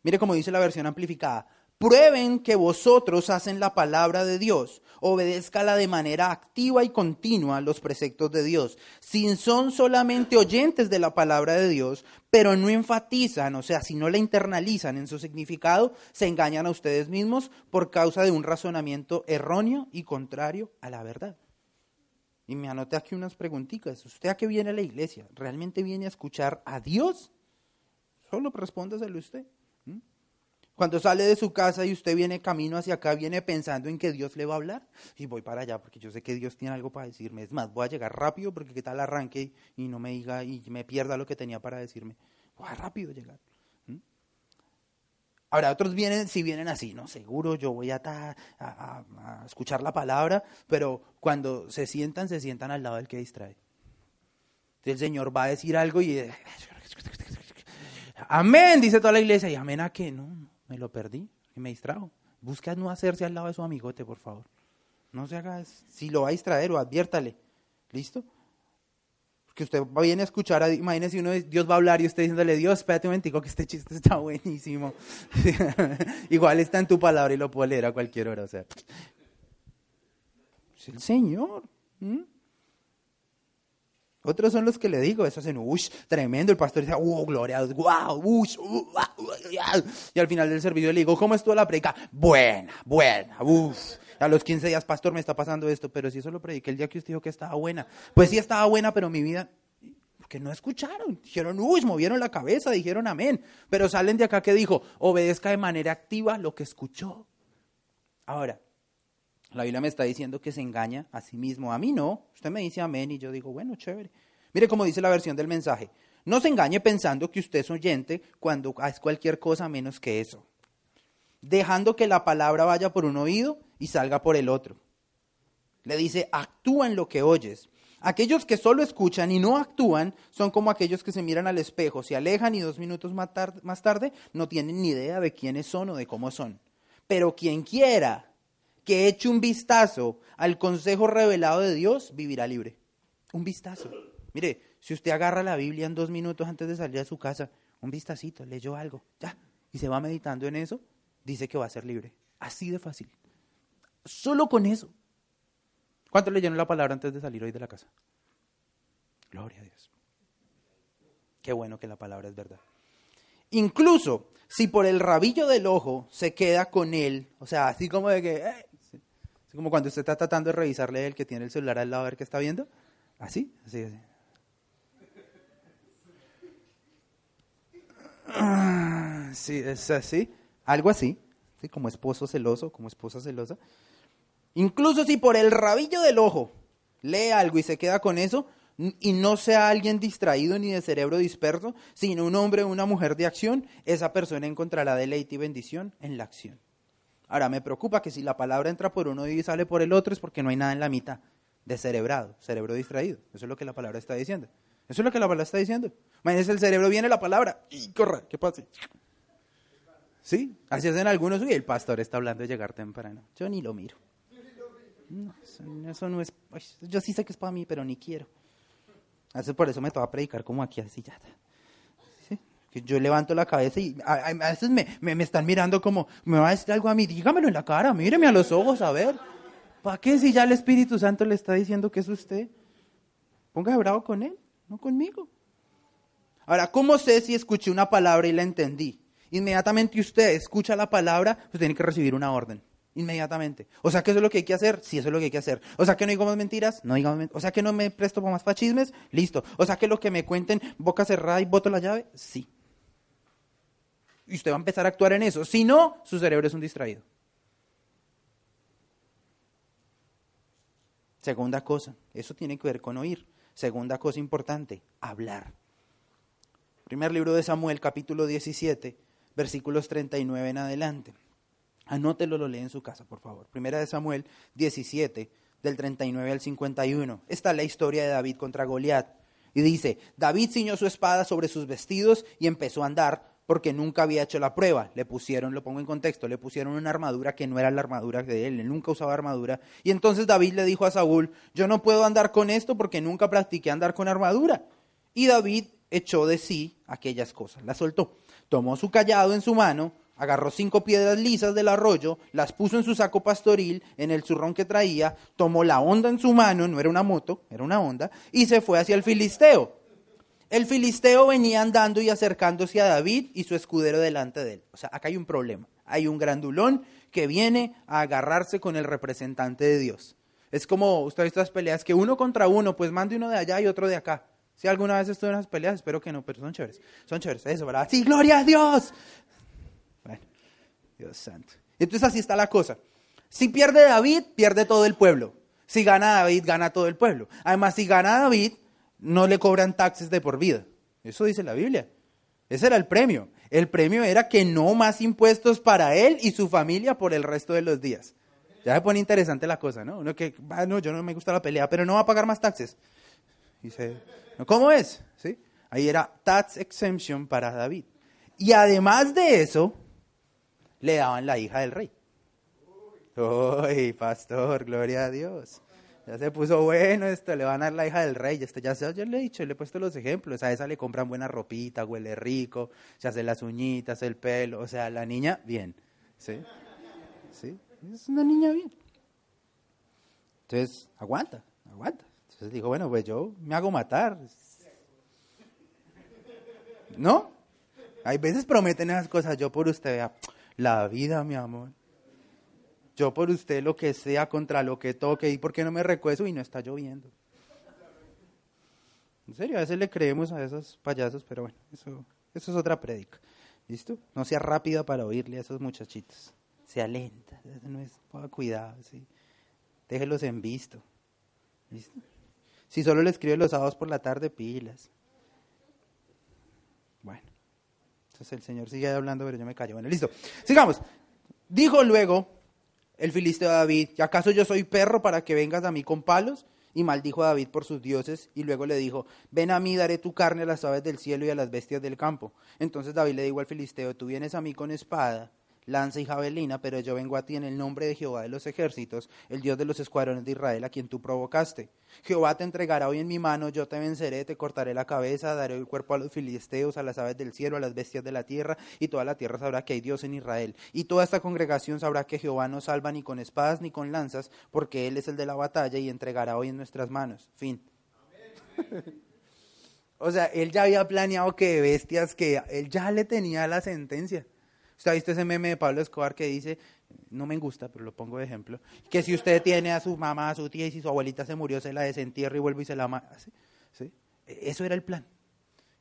Speaker 2: mire cómo dice la versión amplificada. Prueben que vosotros hacen la palabra de Dios, obedezcala de manera activa y continua los preceptos de Dios. Si son solamente oyentes de la palabra de Dios, pero no enfatizan, o sea, si no la internalizan en su significado, se engañan a ustedes mismos por causa de un razonamiento erróneo y contrario a la verdad. Y me anoté aquí unas preguntitas. ¿Usted a qué viene a la iglesia? ¿Realmente viene a escuchar a Dios? Solo respóndaselo usted. Cuando sale de su casa y usted viene camino hacia acá, viene pensando en que Dios le va a hablar. Y voy para allá porque yo sé que Dios tiene algo para decirme. Es más, voy a llegar rápido porque qué tal arranque y no me diga y me pierda lo que tenía para decirme. Voy a rápido llegar. Ahora, otros vienen, si vienen así, no, seguro yo voy a, a, escuchar la palabra, pero cuando se sientan, se sientan al lado del que distrae. El Señor va a decir algo y... Amén, dice toda la iglesia. ¿Y amén a qué? No, no me lo perdí, y me distrajo. Busca no hacerse al lado de su amigote, por favor. No se haga, si lo va a distraer o adviértale. ¿Listo? Porque usted viene a escuchar, a, imagínese uno, Dios va a hablar y usted diciéndole, Dios, espérate un momentico que este chiste está buenísimo. Igual está en tu palabra y lo puedo leer a cualquier hora. O sea, es el Señor. Otros son los que le digo, eso hacen, uff, tremendo. El pastor dice, uh, gloria a Dios, wow, ush, uh, Y al final del servicio le digo, ¿cómo estuvo la predica? Buena, buena, uff. A los 15 días, pastor, me está pasando esto, pero si eso lo prediqué el día que usted dijo que estaba buena. Pues sí estaba buena, pero mi vida, porque no escucharon. Dijeron, uy, movieron la cabeza, dijeron amén. Pero salen de acá que dijo, obedezca de manera activa lo que escuchó. Ahora, la Biblia me está diciendo que se engaña a sí mismo. A mí no. Usted me dice amén y yo digo, bueno, chévere. Mire cómo dice la versión del mensaje. No se engañe pensando que usted es oyente cuando hace cualquier cosa menos que eso. Dejando que la palabra vaya por un oído y salga por el otro. Le dice, actúa en lo que oyes. Aquellos que solo escuchan y no actúan son como aquellos que se miran al espejo, se alejan y dos minutos más tarde no tienen ni idea de quiénes son o de cómo son. Pero quien quiera que eche un vistazo al consejo revelado de Dios, vivirá libre. Un vistazo. Mire, si usted agarra la Biblia en dos minutos antes de salir a su casa, un vistacito, leyó algo, ya, y se va meditando en eso, dice que va a ser libre. Así de fácil. Solo con eso. ¿Cuántos leyeron la palabra antes de salir hoy de la casa? Gloria a Dios. Qué bueno que la palabra es verdad. Incluso si por el rabillo del ojo se queda con él, o sea, así como de que, eh, como cuando usted está tratando de revisarle el que tiene el celular al lado a ver qué está viendo, así, así, así. Ah, sí, es así, algo así, ¿sí? como esposo celoso, como esposa celosa. Incluso si por el rabillo del ojo lee algo y se queda con eso, y no sea alguien distraído ni de cerebro disperso, sino un hombre o una mujer de acción, esa persona encontrará deleite y bendición en la acción. Ahora, me preocupa que si la palabra entra por uno y sale por el otro es porque no hay nada en la mitad de cerebrado, cerebro distraído. Eso es lo que la palabra está diciendo. Eso es lo que la palabra está diciendo. Imagínense, el cerebro viene la palabra y corre, ¿qué pasa? ¿Sí? Así hacen algunos. Y el pastor está hablando de llegar temprano. Yo ni lo miro. eso, no es. Yo sí sé que es para mí, pero ni quiero. Así por eso me toca predicar como aquí, así ya. Yo levanto la cabeza y a, veces me, me, están mirando como, me va a decir algo a mí, dígamelo en la cara, míreme a los ojos, a ver. ¿Para qué si ya el Espíritu Santo le está diciendo que es usted? Ponga bravo con él, no conmigo. Ahora, ¿cómo sé si escuché una palabra y la entendí? Inmediatamente usted escucha la palabra, pues tiene que recibir una orden inmediatamente. O sea que eso es lo que hay que hacer, sí, eso es lo que hay que hacer. O sea que no digo más mentiras, no digo O sea que no me presto para más fachismes, listo. O sea que lo que me cuenten, boca cerrada y boto la llave, sí. Y usted va a empezar a actuar en eso. Si no, su cerebro es un distraído. Segunda cosa, eso tiene que ver con oír. Segunda cosa importante, hablar. Primer libro de Samuel, capítulo 17, versículos 39 en adelante. Anótelo, lo lee en su casa, por favor. Primera de Samuel 17, del 39 al 51. Esta es la historia de David contra Goliat. Y dice, David ciñó su espada sobre sus vestidos y empezó a andar porque nunca había hecho la prueba. Le pusieron, lo pongo en contexto, le pusieron una armadura que no era la armadura de él, él nunca usaba armadura. Y entonces David le dijo a Saúl, yo no puedo andar con esto porque nunca practiqué andar con armadura. Y David echó de sí aquellas cosas, la soltó. Tomó su callado en su mano, agarró cinco piedras lisas del arroyo, las puso en su saco pastoril, en el zurrón que traía, tomó la onda en su mano, no era una moto, era una onda, y se fue hacia el filisteo. El filisteo venía andando y acercándose a David y su escudero delante de él. O sea, acá hay un problema. Hay un grandulón que viene a agarrarse con el representante de Dios. Es como, usted ha las peleas que uno contra uno, pues mande uno de allá y otro de acá. Si alguna vez estuvo en esas peleas, espero que no, pero son chéveres. Son chéveres, eso, ¿verdad? Sí, gloria a Dios. Dios santo. Entonces así está la cosa. Si pierde David, pierde todo el pueblo. Si gana David, gana todo el pueblo. Además, si gana David, no le cobran taxes de por vida. Eso dice la Biblia. Ese era el premio. El premio era que no más impuestos para él y su familia por el resto de los días. Ya se pone interesante la cosa, ¿no? Uno que, ah, no, yo no me gusta la pelea, pero no va a pagar más taxes. Dice, ¿cómo es? ¿Sí? Ahí era tax exemption para David. Y además de eso, le daban la hija del rey. Uy, pastor, gloria a Dios. Ya se puso bueno esto, le van a dar la hija del rey. Este, ya, ya le he dicho, le he puesto los ejemplos. A esa le compran buena ropita, huele rico, se hace las uñitas, el pelo. O sea, la niña, bien. ¿Sí? ¿Sí? Es una niña bien. Entonces, aguanta, aguanta. Entonces digo, bueno, pues yo me hago matar. ¿No? Hay veces prometen esas cosas, yo por usted, la vida, mi amor. Yo por usted lo que sea, contra lo que toque, ¿y por qué no me recuesto? Y no está lloviendo. En serio, a veces le creemos a esos payasos, pero bueno, eso, eso es otra prédica. ¿Listo? No sea rápida para oírle a esos muchachitos. Sea lenta, no es cuidado, ¿sí? Déjelos en visto. ¿Listo? Si solo le escribe los sábados por la tarde, pilas. Bueno. Entonces el Señor sigue hablando, pero yo me callo. Bueno, listo. Sigamos. Dijo luego el filisteo a David, ¿y acaso yo soy perro para que vengas a mí con palos? Y maldijo a David por sus dioses, y luego le dijo, ven a mí, daré tu carne a las aves del cielo y a las bestias del campo. Entonces David le dijo al filisteo, tú vienes a mí con espada, lanza y javelina, pero yo vengo a ti en el nombre de Jehová de los ejércitos, el Dios de los escuadrones de Israel, a quien tú provocaste. Jehová te entregará hoy en mi mano, yo te venceré, te cortaré la cabeza, daré el cuerpo a los filisteos, a las aves del cielo, a las bestias de la tierra, y toda la tierra sabrá que hay Dios en Israel. Y toda esta congregación sabrá que Jehová no salva ni con espadas ni con lanzas, porque Él es el de la batalla y entregará hoy en nuestras manos. Fin. o sea, él ya había planeado que bestias, que él ya le tenía la sentencia. ¿Usted ha visto ese meme de Pablo Escobar que dice, no me gusta, pero lo pongo de ejemplo, que si usted tiene a su mamá, a su tía y si su abuelita se murió, se la desentierra y vuelve y se la mata? ¿Sí? Eso era el plan.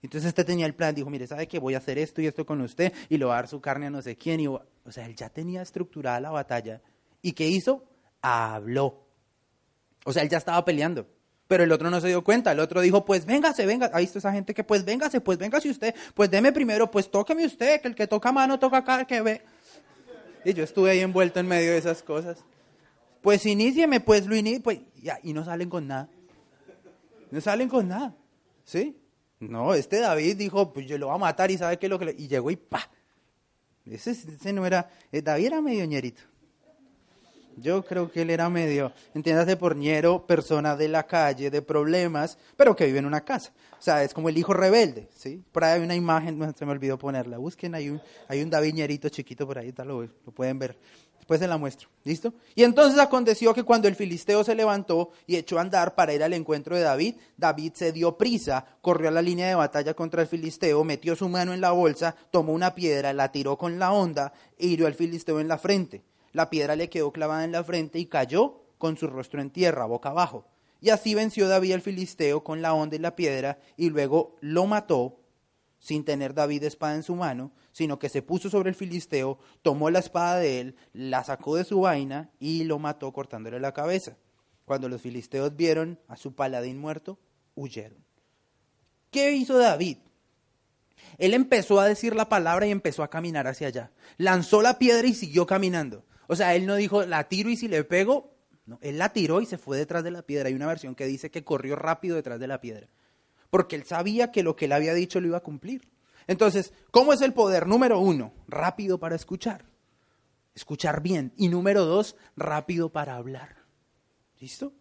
Speaker 2: Entonces este tenía el plan, dijo, mire, ¿sabe que voy a hacer esto y esto con usted y lo va a dar su carne a no sé quién? Y, o sea, él ya tenía estructurada la batalla. ¿Y qué hizo? Habló. O sea, él ya estaba peleando. Pero el otro no se dio cuenta. El otro dijo, pues véngase, venga. Ahí está esa gente que, pues véngase, pues véngase usted. Pues deme primero, pues tóqueme usted, que el que toca mano toca acá, que ve. Y yo estuve ahí envuelto en medio de esas cosas. Pues inícieme, pues lo inicie, pues, y no salen con nada. No salen con nada. ¿Sí? No, este David dijo, pues yo lo voy a matar y sabe qué es lo que le... Y llegó y pa. Ese, ese no era... Eh, David era medio ñerito. Yo creo que él era medio, entiéndase por ñero, persona de la calle, de problemas, pero que vive en una casa. O sea, es como el hijo rebelde, ¿sí? Por ahí hay una imagen, se me olvidó ponerla. Busquen, hay un, hay un David ñerito chiquito por ahí, tal, lo, lo pueden ver. Después se la muestro, ¿listo? Y entonces aconteció que cuando el filisteo se levantó y echó a andar para ir al encuentro de David, David se dio prisa, corrió a la línea de batalla contra el filisteo, metió su mano en la bolsa, tomó una piedra, la tiró con la onda e hirió al filisteo en la frente. La piedra le quedó clavada en la frente y cayó con su rostro en tierra, boca abajo. Y así venció David al filisteo con la onda y la piedra, y luego lo mató, sin tener David espada en su mano, sino que se puso sobre el filisteo, tomó la espada de él, la sacó de su vaina y lo mató cortándole la cabeza. Cuando los filisteos vieron a su paladín muerto, huyeron. ¿Qué hizo David? Él empezó a decir la palabra y empezó a caminar hacia allá. Lanzó la piedra y siguió caminando. O sea, él no dijo, la tiro y si le pego. No, él la tiró y se fue detrás de la piedra. Hay una versión que dice que corrió rápido detrás de la piedra. Porque él sabía que lo que él había dicho lo iba a cumplir. Entonces, ¿cómo es el poder? Número uno, rápido para escuchar. Escuchar bien. Y número dos, rápido para hablar. ¿Listo?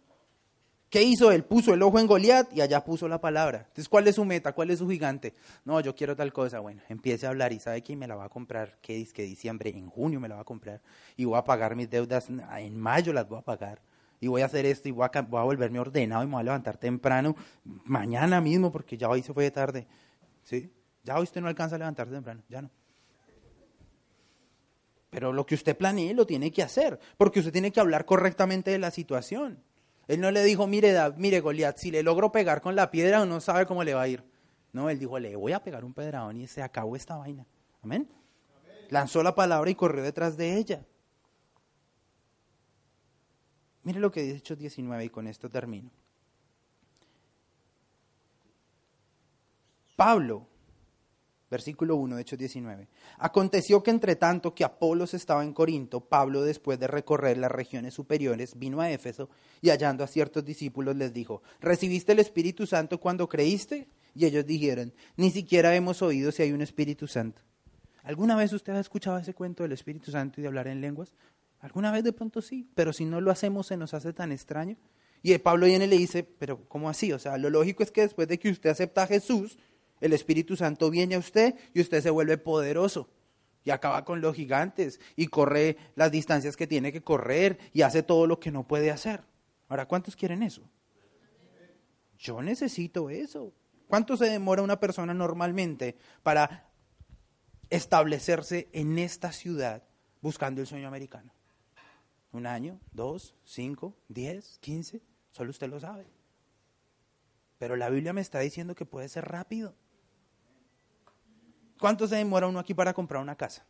Speaker 2: ¿Qué hizo él? Puso el ojo en Goliat y allá puso la palabra. Entonces, ¿cuál es su meta? ¿Cuál es su gigante? No, yo quiero tal cosa. Bueno, empiece a hablar y ¿sabe quién me la va a comprar? ¿Qué dice que diciembre? En junio me la va a comprar. Y voy a pagar mis deudas, en mayo las voy a pagar. Y voy a hacer esto y voy a, a volverme ordenado y me voy a levantar temprano, mañana mismo, porque ya hoy se fue de tarde. ¿Sí? Ya hoy usted no alcanza a levantarse temprano, ya no. Pero lo que usted planee lo tiene que hacer, porque usted tiene que hablar correctamente de la situación. Él no le dijo, mire, mire Goliat, si le logro pegar con la piedra, no sabe cómo le va a ir. No, él dijo, le voy a pegar un pedradón y se acabó esta vaina. Amén. Lanzó la palabra y corrió detrás de ella. Mire lo que dice Hechos 19 y con esto termino. Pablo Versículo 1 de Hechos 19. Aconteció que entre tanto que Apolos estaba en Corinto, Pablo, después de recorrer las regiones superiores, vino a Éfeso y hallando a ciertos discípulos les dijo, ¿recibiste el Espíritu Santo cuando creíste? Y ellos dijeron, ni siquiera hemos oído si hay un Espíritu Santo. ¿Alguna vez usted ha escuchado ese cuento del Espíritu Santo y de hablar en lenguas? ¿Alguna vez de pronto sí? Pero si no lo hacemos se nos hace tan extraño. Y Pablo viene y le dice, pero ¿cómo así? O sea, lo lógico es que después de que usted acepta a Jesús, el Espíritu Santo viene a usted y usted se vuelve poderoso y acaba con los gigantes y corre las distancias que tiene que correr y hace todo lo que no puede hacer. Ahora, ¿cuántos quieren eso? Yo necesito eso. ¿Cuánto se demora una persona normalmente para establecerse en esta ciudad buscando el sueño americano? ¿Un año? ¿Dos? ¿Cinco? ¿Diez? ¿Quince? Solo usted lo sabe. Pero la Biblia me está diciendo que puede ser rápido. ¿Cuánto se demora uno aquí para comprar una casa?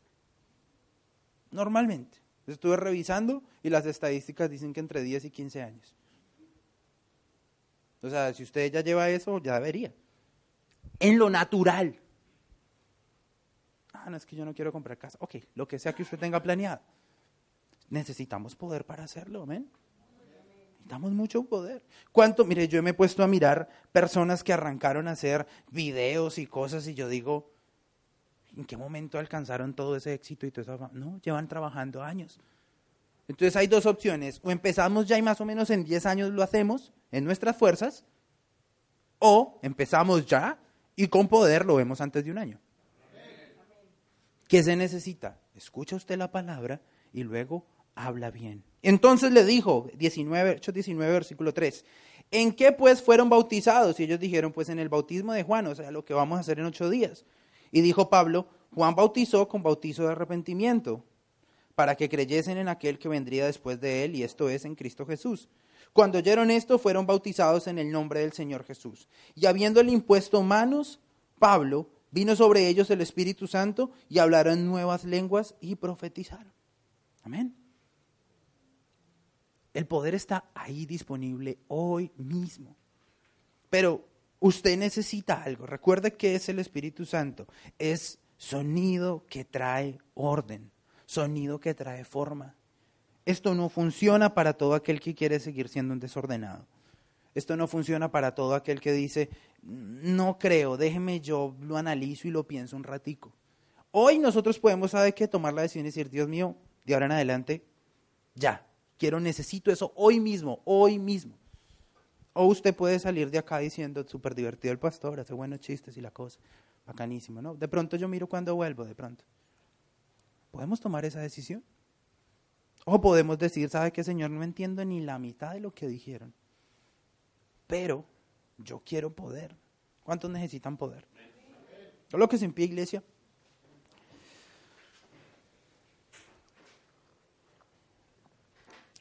Speaker 2: Normalmente. Estuve revisando y las estadísticas dicen que entre 10 y 15 años. O sea, si usted ya lleva eso, ya debería. En lo natural. Ah, no es que yo no quiero comprar casa. Ok, lo que sea que usted tenga planeado. Necesitamos poder para hacerlo, ¿ven? Necesitamos mucho poder. ¿Cuánto? Mire, yo me he puesto a mirar personas que arrancaron a hacer videos y cosas y yo digo, ¿en qué momento alcanzaron todo ese éxito y todo eso? No, llevan trabajando años. Entonces hay dos opciones, o empezamos ya y más o menos en 10 años lo hacemos en nuestras fuerzas, o empezamos ya y con poder lo vemos antes de un año. ¿Qué se necesita? Escucha usted la palabra y luego habla bien. Entonces le dijo, 19, Hechos 19, versículo 3, ¿en qué pues fueron bautizados? Y ellos dijeron, pues en el bautismo de Juan, o sea, lo que vamos a hacer en ocho días. Y dijo Pablo, Juan bautizó con bautizo de arrepentimiento, para que creyesen en aquel que vendría después de él, y esto es en Cristo Jesús. Cuando oyeron esto, fueron bautizados en el nombre del Señor Jesús. Y habiéndole impuesto manos, Pablo vino sobre ellos el Espíritu Santo y hablaron nuevas lenguas y profetizaron. Amén. El poder está ahí disponible hoy mismo. Pero usted necesita algo. Recuerde que es el Espíritu Santo. Es sonido que trae orden, sonido que trae forma. Esto no funciona para todo aquel que quiere seguir siendo un desordenado. Esto no funciona para todo aquel que dice, no creo, déjeme yo lo analizo y lo pienso un ratico. Hoy nosotros podemos saber que tomar la decisión y decir, Dios mío, de ahora en adelante, ya, quiero, necesito eso hoy mismo, hoy mismo. O usted puede salir de acá diciendo, súper divertido el pastor, hace buenos chistes y la cosa, bacanísimo, ¿no? De pronto yo miro cuando vuelvo, de pronto. ¿Podemos tomar esa decisión? O podemos decir, ¿sabe qué, Señor? No entiendo ni la mitad de lo que dijeron. Pero yo quiero poder. ¿Cuántos necesitan poder? lo que se en pie, iglesia.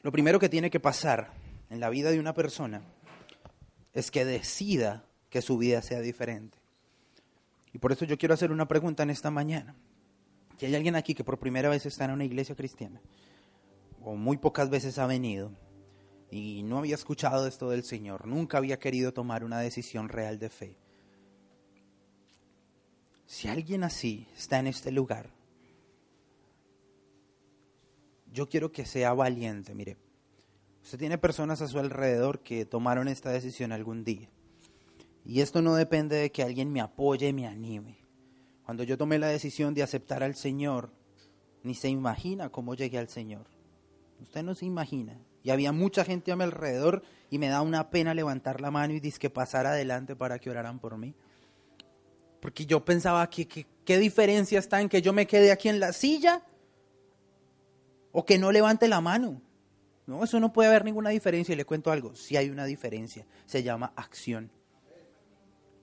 Speaker 2: Lo primero que tiene que pasar en la vida de una persona es que decida que su vida sea diferente. Y por eso yo quiero hacer una pregunta en esta mañana. Si hay alguien aquí que por primera vez está en una iglesia cristiana, o muy pocas veces ha venido, y no había escuchado esto del Señor, nunca había querido tomar una decisión real de fe. Si alguien así está en este lugar, yo quiero que sea valiente. Mire, usted tiene personas a su alrededor que tomaron esta decisión algún día. Y esto no depende de que alguien me apoye, me anime. Cuando yo tomé la decisión de aceptar al Señor, ni se imagina cómo llegué al Señor. Usted no se imagina. Y había mucha gente a mi alrededor y me da una pena levantar la mano y que pasar adelante para que oraran por mí. Porque yo pensaba que, qué diferencia está en que yo me quede aquí en la silla o que no levante la mano. No, eso no puede haber ninguna diferencia. Y le cuento algo, si hay una diferencia, se llama acción.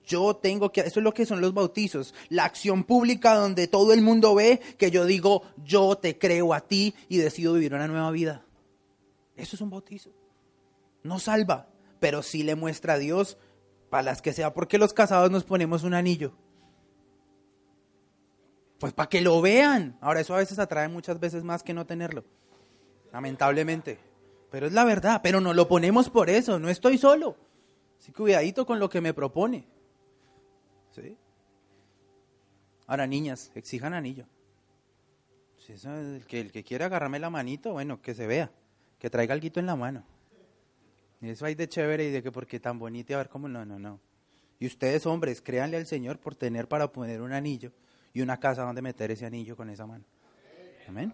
Speaker 2: Yo tengo que, eso es lo que son los bautizos, la acción pública donde todo el mundo ve que yo digo, yo te creo a ti y decido vivir una nueva vida. Eso es un bautizo. No salva, pero sí le muestra a Dios para las que sea. ¿Por qué los casados nos ponemos un anillo? Pues para que lo vean. Ahora, eso a veces atrae muchas veces más que no tenerlo. Lamentablemente. Pero es la verdad. Pero no lo ponemos por eso. No estoy solo. Así cuidadito con lo que me propone. ¿Sí? Ahora, niñas, exijan anillo. Si el, que, el que quiera agarrarme la manito, bueno, que se vea. Que traiga algo en la mano. Y eso hay de chévere y de que porque tan bonito y a ver cómo no, no, no. Y ustedes, hombres, créanle al Señor por tener para poner un anillo y una casa donde meter ese anillo con esa mano. Amén.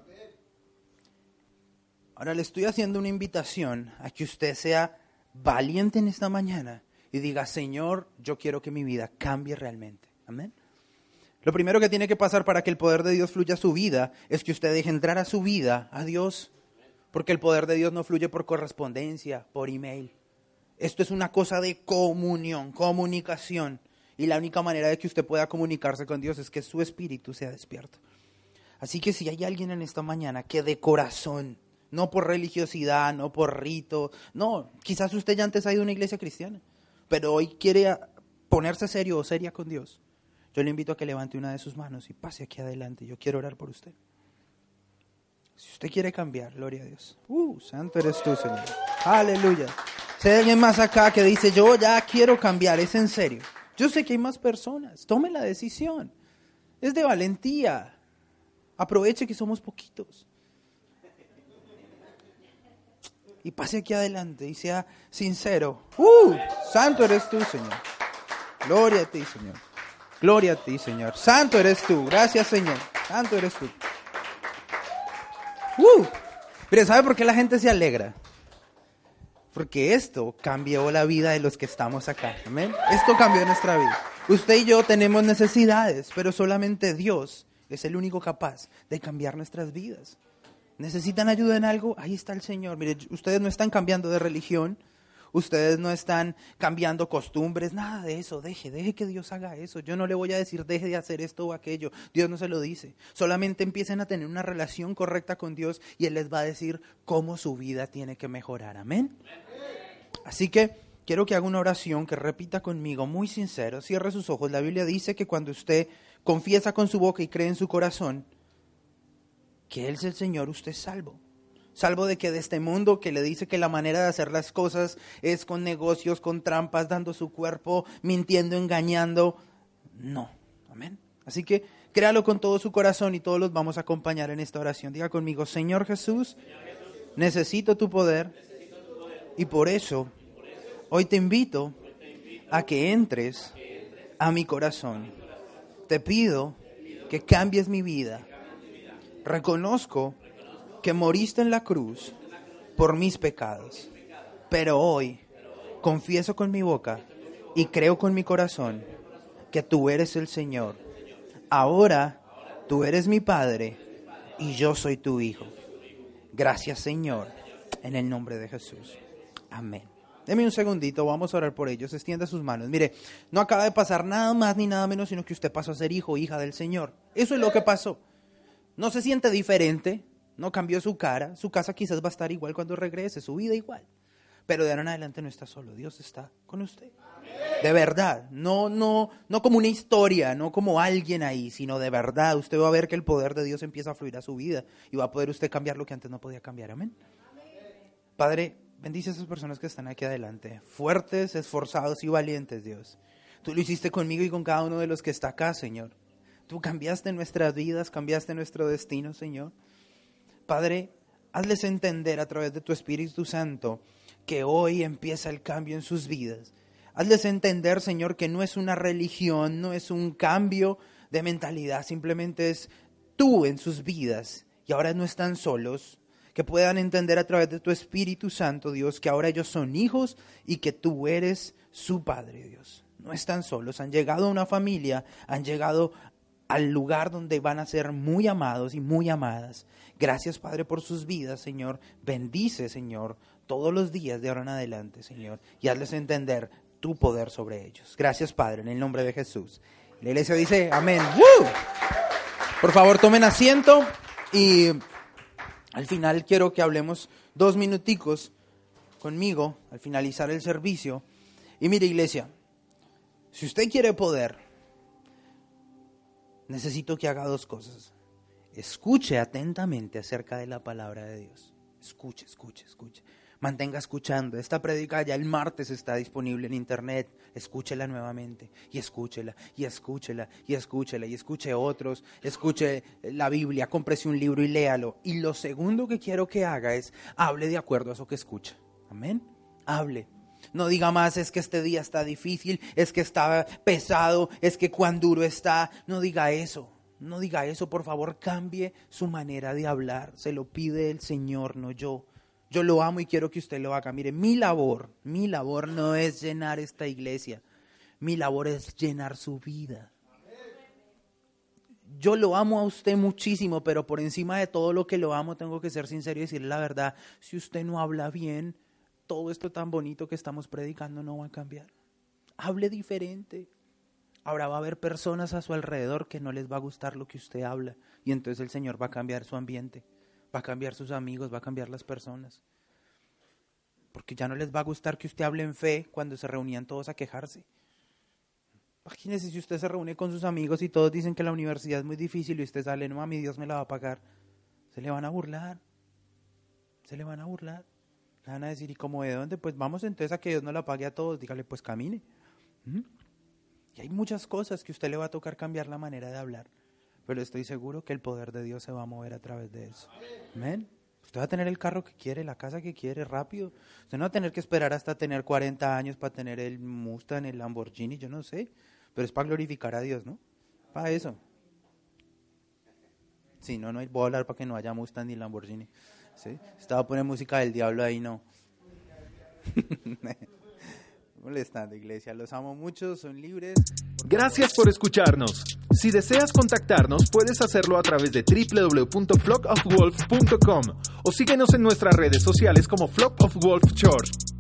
Speaker 2: Ahora le estoy haciendo una invitación a que usted sea valiente en esta mañana y diga, Señor, yo quiero que mi vida cambie realmente. Amén. Lo primero que tiene que pasar para que el poder de Dios fluya a su vida es que usted deje entrar a su vida a Dios, porque el poder de Dios no fluye por correspondencia, por email. Esto es una cosa de comunión, comunicación. Y la única manera de que usted pueda comunicarse con Dios es que su espíritu sea despierto. Así que si hay alguien en esta mañana que de corazón, no por religiosidad, no por rito, no, quizás usted ya antes ha ido a una iglesia cristiana, pero hoy quiere ponerse serio o seria con Dios, yo le invito a que levante una de sus manos y pase aquí adelante. Yo quiero orar por usted. Si usted quiere cambiar, gloria a Dios. Uh, santo eres tú, Señor. Aleluya. Si hay más acá que dice, yo ya quiero cambiar, es en serio. Yo sé que hay más personas. Tome la decisión. Es de valentía. Aproveche que somos poquitos. Y pase aquí adelante y sea sincero. ¡Uh! Santo eres tú, Señor. Gloria a ti, Señor. Gloria a ti, Señor. Santo eres tú. Gracias, Señor. Santo eres tú. Uh, pero ¿sabe por qué la gente se alegra? Porque esto cambió la vida de los que estamos acá. Amén. Esto cambió nuestra vida. Usted y yo tenemos necesidades, pero solamente Dios es el único capaz de cambiar nuestras vidas. ¿Necesitan ayuda en algo? Ahí está el Señor. Mire, ustedes no están cambiando de religión, ustedes no están cambiando costumbres, nada de eso. Deje, deje que Dios haga eso. Yo no le voy a decir, deje de hacer esto o aquello. Dios no se lo dice. Solamente empiecen a tener una relación correcta con Dios y Él les va a decir cómo su vida tiene que mejorar. Amén. Así que quiero que haga una oración que repita conmigo, muy sincero. Cierre sus ojos. La Biblia dice que cuando usted confiesa con su boca y cree en su corazón que Él es el Señor, usted es salvo. Salvo de que de este mundo que le dice que la manera de hacer las cosas es con negocios, con trampas, dando su cuerpo, mintiendo, engañando. No. Amén. Así que créalo con todo su corazón y todos los vamos a acompañar en esta oración. Diga conmigo, Señor Jesús, necesito tu poder y por eso hoy te invito a que entres a mi corazón. Te pido que cambies mi vida reconozco que moriste en la cruz por mis pecados, pero hoy confieso con mi boca y creo con mi corazón que tú eres el Señor. Ahora tú eres mi Padre y yo soy tu Hijo. Gracias Señor, en el nombre de Jesús. Amén. Deme un segundito, vamos a orar por ellos. Extienda sus manos. Mire, no acaba de pasar nada más ni nada menos, sino que usted pasó a ser hijo hija del Señor. Eso es lo que pasó. No se siente diferente, no cambió su cara, su casa quizás va a estar igual cuando regrese, su vida igual. Pero de ahora en adelante no está solo, Dios está con usted. De verdad, no, no, no como una historia, no como alguien ahí, sino de verdad. Usted va a ver que el poder de Dios empieza a fluir a su vida y va a poder usted cambiar lo que antes no podía cambiar. Amén. Padre, bendice a esas personas que están aquí adelante, fuertes, esforzados y valientes, Dios. Tú lo hiciste conmigo y con cada uno de los que está acá, Señor. Tú cambiaste nuestras vidas, cambiaste nuestro destino, Señor. Padre, hazles entender a través de tu Espíritu Santo que hoy empieza el cambio en sus vidas. Hazles entender, Señor, que no es una religión, no es un cambio de mentalidad, simplemente es tú en sus vidas y ahora no están solos, que puedan entender a través de tu Espíritu Santo, Dios, que ahora ellos son hijos y que tú eres su Padre, Dios. No están solos, han llegado a una familia, han llegado al lugar donde van a ser muy amados y muy amadas. Gracias, Padre, por sus vidas, Señor. Bendice, Señor, todos los días de ahora en adelante, Señor, y hazles entender tu poder sobre ellos. Gracias, Padre, en el nombre de Jesús. La iglesia dice, amén. Por favor, tomen asiento y al final quiero que hablemos dos minuticos conmigo al finalizar el servicio. Y mire, iglesia, si usted quiere poder, necesito que haga dos cosas. Escuche atentamente acerca de la palabra de Dios. Escuche, escuche, escuche. Mantenga escuchando. Esta predica ya el martes está disponible en internet. Escúchela nuevamente y escúchela y escúchela y escúchela y escuche otros. Escuche la Biblia, cómprese un libro y léalo. Y lo segundo que quiero que haga es hable de acuerdo a eso que escucha. Amén. Hable. No diga más, es que este día está difícil, es que está pesado, es que cuán duro está. No diga eso. No diga eso, por favor, cambie su manera de hablar. Se lo pide el Señor, no yo. Yo lo amo y quiero que usted lo haga. Mire, mi labor, mi labor no es llenar esta iglesia. Mi labor es llenar su vida. Yo lo amo a usted muchísimo, pero por encima de todo lo que lo amo, tengo que ser sincero y decirle la verdad. Si usted no habla bien, todo esto tan bonito que estamos predicando no va a cambiar. Hable diferente. Ahora va a haber personas a su alrededor que no les va a gustar lo que usted habla y entonces el Señor va a cambiar su ambiente, va a cambiar sus amigos, va a cambiar las personas. Porque ya no les va a gustar que usted hable en fe cuando se reunían todos a quejarse. Imagínese si usted se reúne con sus amigos y todos dicen que la universidad es muy difícil y usted sale, no, mi Dios me la va a pagar. Se le van a burlar. Se le van a burlar van a decir, ¿y cómo de dónde? Pues vamos entonces a que Dios no la pague a todos. Dígale, pues camine. Y hay muchas cosas que usted le va a tocar cambiar la manera de hablar. Pero estoy seguro que el poder de Dios se va a mover a través de eso. Amén. Usted va a tener el carro que quiere, la casa que quiere, rápido. Usted no va a tener que esperar hasta tener 40 años para tener el Mustang, el Lamborghini, yo no sé. pero es para glorificar a Dios, ¿no? Para eso. Sí, no, no, voy a hablar para que no haya Mustang ni Lamborghini. ¿Sí? Estaba poniendo música del diablo ahí, no. Molestando, iglesia. Los amo mucho, son libres.
Speaker 1: Gracias por escucharnos. Si deseas contactarnos, puedes hacerlo a través de www.flockofwolf.com o síguenos en nuestras redes sociales como Flock of Wolf Church.